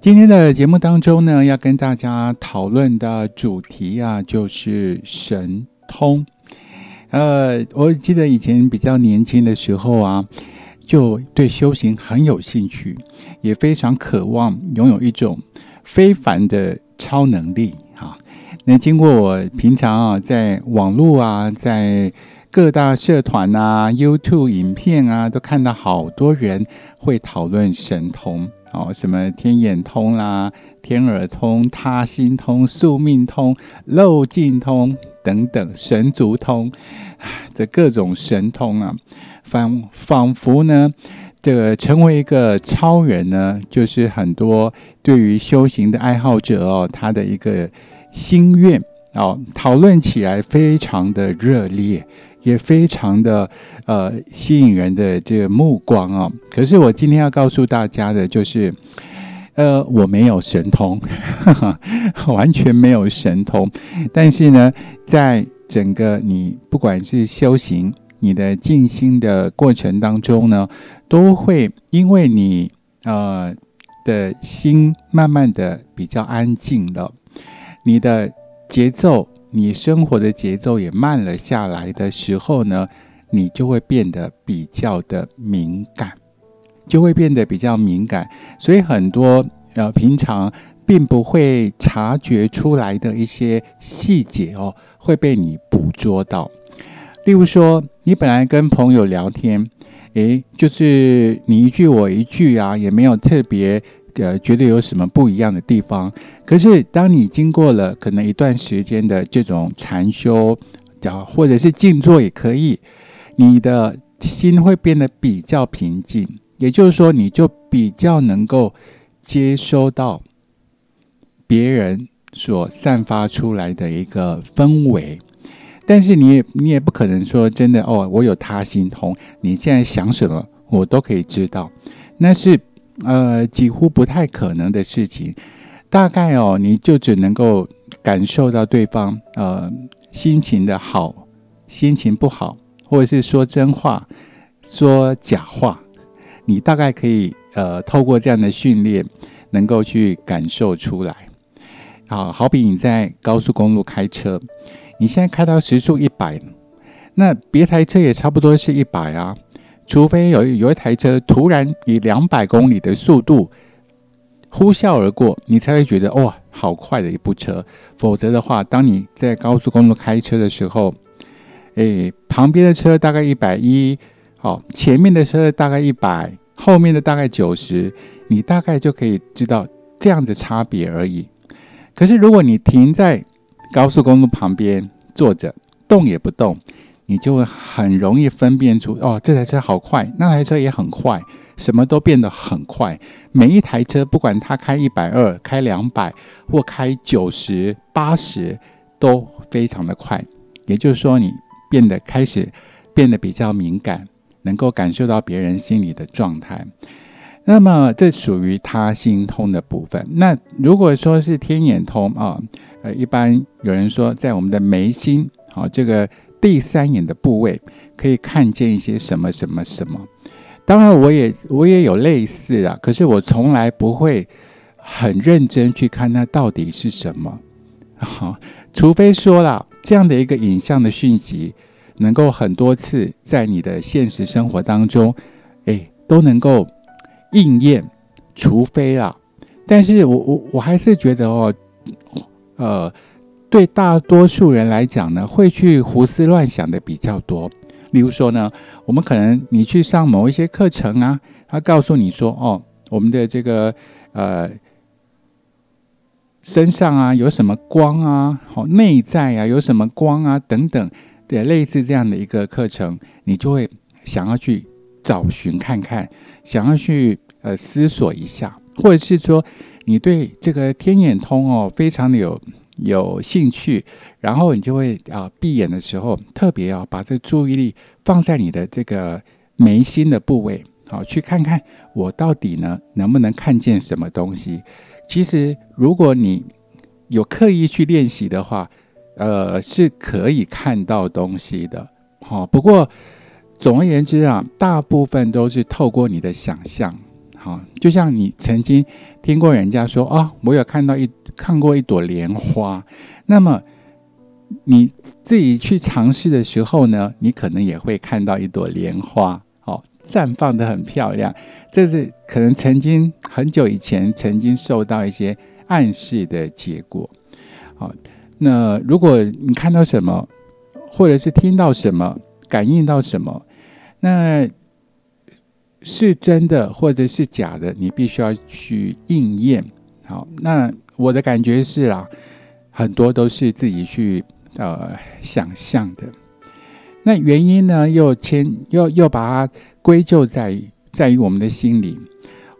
今天的节目当中呢，要跟大家讨论的主题啊，就是神通。呃，我记得以前比较年轻的时候啊，就对修行很有兴趣，也非常渴望拥有一种非凡的超能力啊。那经过我平常啊，在网络啊，在各大社团啊、YouTube 影片啊，都看到好多人会讨论神通哦，什么天眼通啦、天耳通、他心通、宿命通、漏尽通。等等，神足通，这各种神通啊，仿仿佛呢，这个成为一个超人呢，就是很多对于修行的爱好者哦，他的一个心愿哦，讨论起来非常的热烈，也非常的呃吸引人的这个目光啊。可是我今天要告诉大家的就是。呃，我没有神通，完全没有神通。但是呢，在整个你不管是修行、你的静心的过程当中呢，都会因为你呃的心慢慢的比较安静了，你的节奏、你生活的节奏也慢了下来的时候呢，你就会变得比较的敏感。就会变得比较敏感，所以很多呃平常并不会察觉出来的一些细节哦，会被你捕捉到。例如说，你本来跟朋友聊天，诶，就是你一句我一句啊，也没有特别呃觉得有什么不一样的地方。可是当你经过了可能一段时间的这种禅修，叫或者是静坐也可以，你的心会变得比较平静。也就是说，你就比较能够接收到别人所散发出来的一个氛围，但是你也你也不可能说真的哦，我有他心通，你现在想什么我都可以知道，那是呃几乎不太可能的事情。大概哦，你就只能够感受到对方呃心情的好，心情不好，或者是说真话，说假话。你大概可以呃透过这样的训练，能够去感受出来。好，好比你在高速公路开车，你现在开到时速一百，那别台车也差不多是一百啊。除非有有一台车突然以两百公里的速度呼啸而过，你才会觉得哇，好快的一部车。否则的话，当你在高速公路开车的时候，诶，旁边的车大概一百一，好，前面的车大概一百。后面的大概九十，你大概就可以知道这样的差别而已。可是如果你停在高速公路旁边坐着，动也不动，你就会很容易分辨出哦，这台车好快，那台车也很快，什么都变得很快。每一台车，不管它开一百二、开两百或开九十八十，都非常的快。也就是说，你变得开始变得比较敏感。能够感受到别人心里的状态，那么这属于他心通的部分。那如果说是天眼通啊，呃，一般有人说在我们的眉心，好，这个第三眼的部位可以看见一些什么什么什么。当然，我也我也有类似啊，可是我从来不会很认真去看那到底是什么，好，除非说了这样的一个影像的讯息。能够很多次在你的现实生活当中，哎，都能够应验，除非啊，但是我我我还是觉得哦，呃，对大多数人来讲呢，会去胡思乱想的比较多。例如说呢，我们可能你去上某一些课程啊，他告诉你说，哦，我们的这个呃身上啊有什么光啊，好内在啊有什么光啊等等。的，类似这样的一个课程，你就会想要去找寻看看，想要去呃思索一下，或者是说你对这个天眼通哦非常的有有兴趣，然后你就会啊闭眼的时候特别要把这注意力放在你的这个眉心的部位，好去看看我到底呢能不能看见什么东西。其实如果你有刻意去练习的话。呃，是可以看到东西的，好。不过，总而言之啊，大部分都是透过你的想象，好，就像你曾经听过人家说啊，我有看到一看过一朵莲花，那么你自己去尝试的时候呢，你可能也会看到一朵莲花，哦，绽放的很漂亮。这是可能曾经很久以前曾经受到一些暗示的结果。好，那如果你看到什么，或者是听到什么，感应到什么，那。是真的或者是假的，你必须要去应验。好，那我的感觉是啊，很多都是自己去呃想象的。那原因呢，又牵又又把它归咎在在于我们的心里，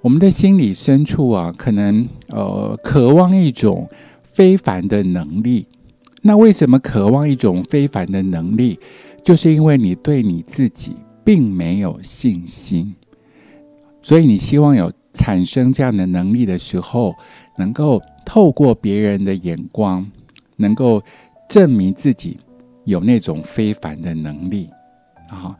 我们的心理深处啊，可能呃渴望一种非凡的能力。那为什么渴望一种非凡的能力？就是因为你对你自己并没有信心。所以你希望有产生这样的能力的时候，能够透过别人的眼光，能够证明自己有那种非凡的能力啊。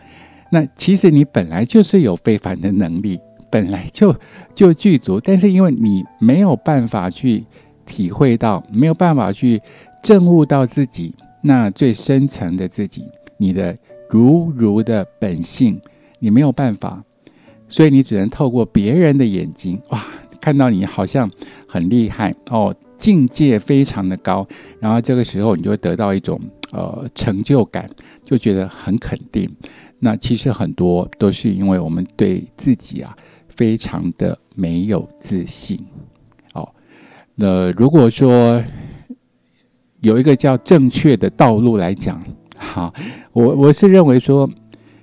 那其实你本来就是有非凡的能力，本来就就具足，但是因为你没有办法去体会到，没有办法去证悟到自己那最深层的自己，你的如如的本性，你没有办法。所以你只能透过别人的眼睛，哇，看到你好像很厉害哦，境界非常的高，然后这个时候你就会得到一种呃成就感，就觉得很肯定。那其实很多都是因为我们对自己啊非常的没有自信。哦，那如果说有一个叫正确的道路来讲，好，我我是认为说。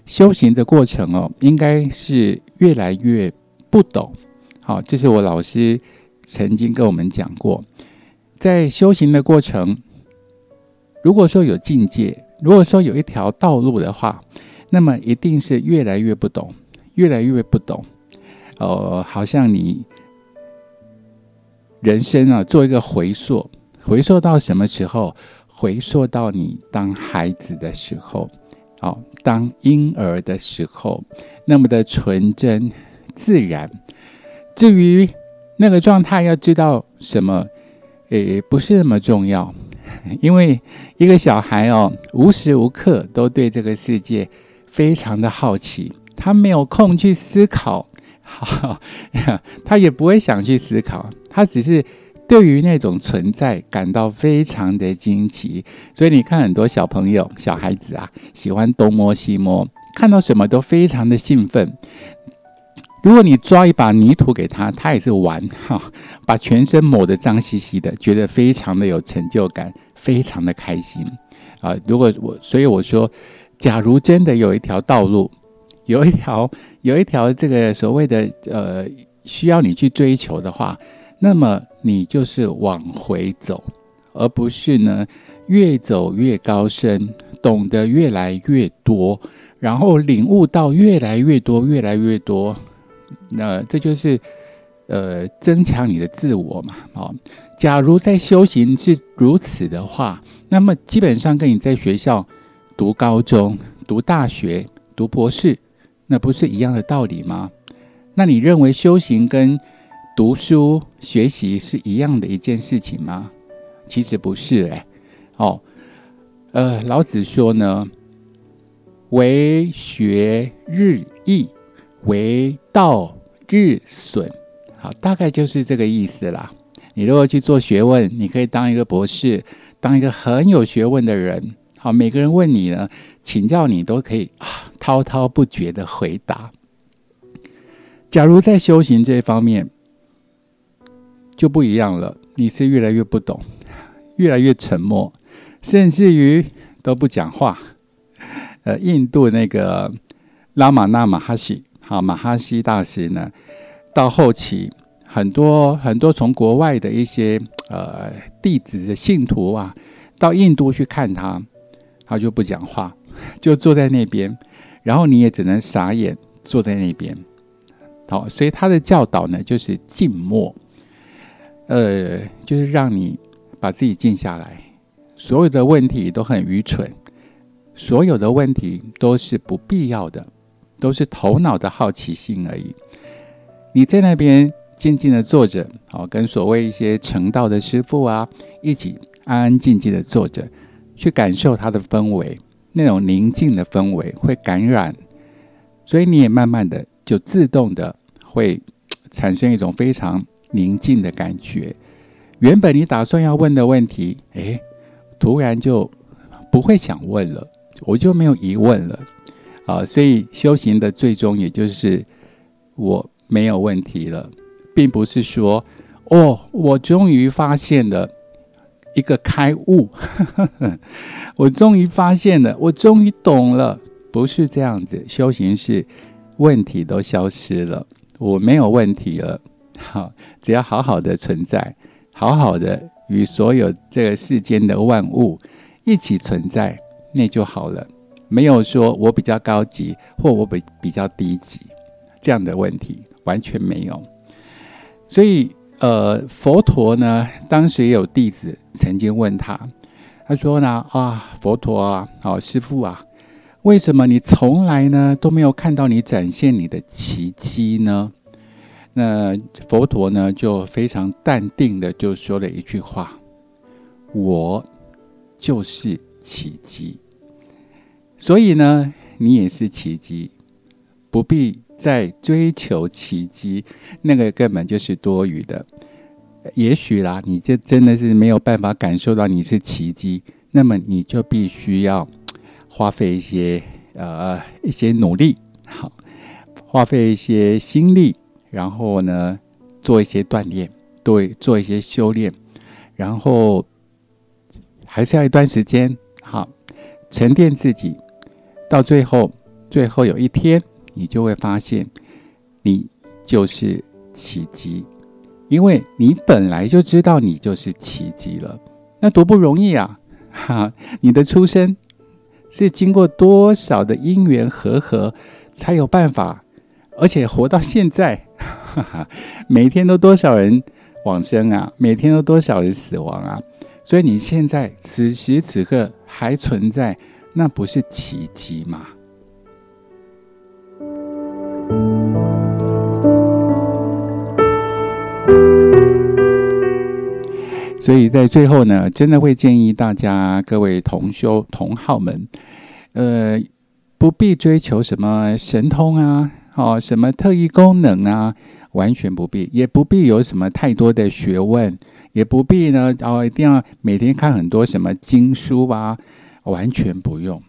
修行的过程哦，应该是越来越不懂。好，这是我老师曾经跟我们讲过，在修行的过程，如果说有境界，如果说有一条道路的话，那么一定是越来越不懂，越来越不懂。呃，好像你人生啊，做一个回溯，回溯到什么时候？回溯到你当孩子的时候。好，当婴儿的时候，那么的纯真自然。至于那个状态，要知道什么，诶，不是那么重要。因为一个小孩哦，无时无刻都对这个世界非常的好奇，他没有空去思考，好，他也不会想去思考，他只是。对于那种存在感到非常的惊奇，所以你看很多小朋友、小孩子啊，喜欢东摸西摸，看到什么都非常的兴奋。如果你抓一把泥土给他，他也是玩哈，把全身抹得脏兮兮的，觉得非常的有成就感，非常的开心啊。如果我，所以我说，假如真的有一条道路，有一条有一条这个所谓的呃需要你去追求的话。那么你就是往回走，而不是呢越走越高深，懂得越来越多，然后领悟到越来越多、越来越多。那这就是呃增强你的自我嘛。哦，假如在修行是如此的话，那么基本上跟你在学校读高中、读大学、读博士，那不是一样的道理吗？那你认为修行跟？读书学习是一样的一件事情吗？其实不是哎。哦，呃，老子说呢：“为学日益，为道日损。”好，大概就是这个意思啦。你如果去做学问，你可以当一个博士，当一个很有学问的人。好，每个人问你呢，请教你都可以，滔滔不绝的回答。假如在修行这一方面，就不一样了，你是越来越不懂，越来越沉默，甚至于都不讲话。呃，印度那个拉玛那马哈西，好马哈西大师呢，到后期很多很多从国外的一些呃弟子的信徒啊，到印度去看他，他就不讲话，就坐在那边，然后你也只能傻眼坐在那边。好，所以他的教导呢，就是静默。呃，就是让你把自己静下来，所有的问题都很愚蠢，所有的问题都是不必要的，都是头脑的好奇心而已。你在那边静静的坐着，好，跟所谓一些成道的师傅啊，一起安安静静的坐着，去感受它的氛围，那种宁静的氛围会感染，所以你也慢慢的就自动的会产生一种非常宁静的感觉。原本你打算要问的问题，诶，突然就不会想问了，我就没有疑问了，啊，所以修行的最终也就是我没有问题了，并不是说哦，我终于发现了一个开悟，我终于发现了，我终于懂了，不是这样子，修行是问题都消失了，我没有问题了，好，只要好好的存在。好好的与所有这个世间的万物一起存在，那就好了。没有说我比较高级或我比比较低级这样的问题，完全没有。所以，呃，佛陀呢，当时也有弟子曾经问他，他说呢，啊，佛陀啊，好师傅啊，为什么你从来呢都没有看到你展现你的奇迹呢？那佛陀呢，就非常淡定的就说了一句话：“我就是奇迹。”所以呢，你也是奇迹，不必再追求奇迹，那个根本就是多余的。也许啦，你这真的是没有办法感受到你是奇迹，那么你就必须要花费一些呃一些努力，好，花费一些心力。然后呢，做一些锻炼，对，做一些修炼，然后还是要一段时间，好，沉淀自己，到最后，最后有一天，你就会发现，你就是奇迹，因为你本来就知道你就是奇迹了，那多不容易啊！哈，你的出生是经过多少的因缘和合，才有办法，而且活到现在。哈哈，每天都多少人往生啊？每天都多少人死亡啊？所以你现在此时此刻还存在，那不是奇迹吗？所以在最后呢，真的会建议大家各位同修同好们，呃，不必追求什么神通啊，哦，什么特异功能啊。完全不必，也不必有什么太多的学问，也不必呢哦，一定要每天看很多什么经书啊，完全不用。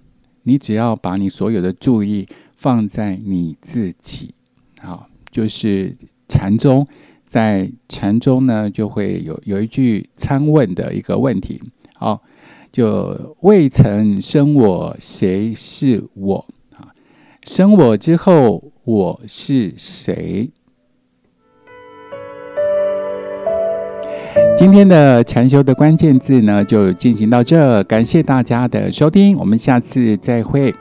你只要把你所有的注意放在你自己，好，就是禅宗，在禅宗呢就会有有一句参问的一个问题，好，就未曾生我，谁是我？啊，生我之后，我是谁？今天的禅修的关键字呢，就进行到这。感谢大家的收听，我们下次再会。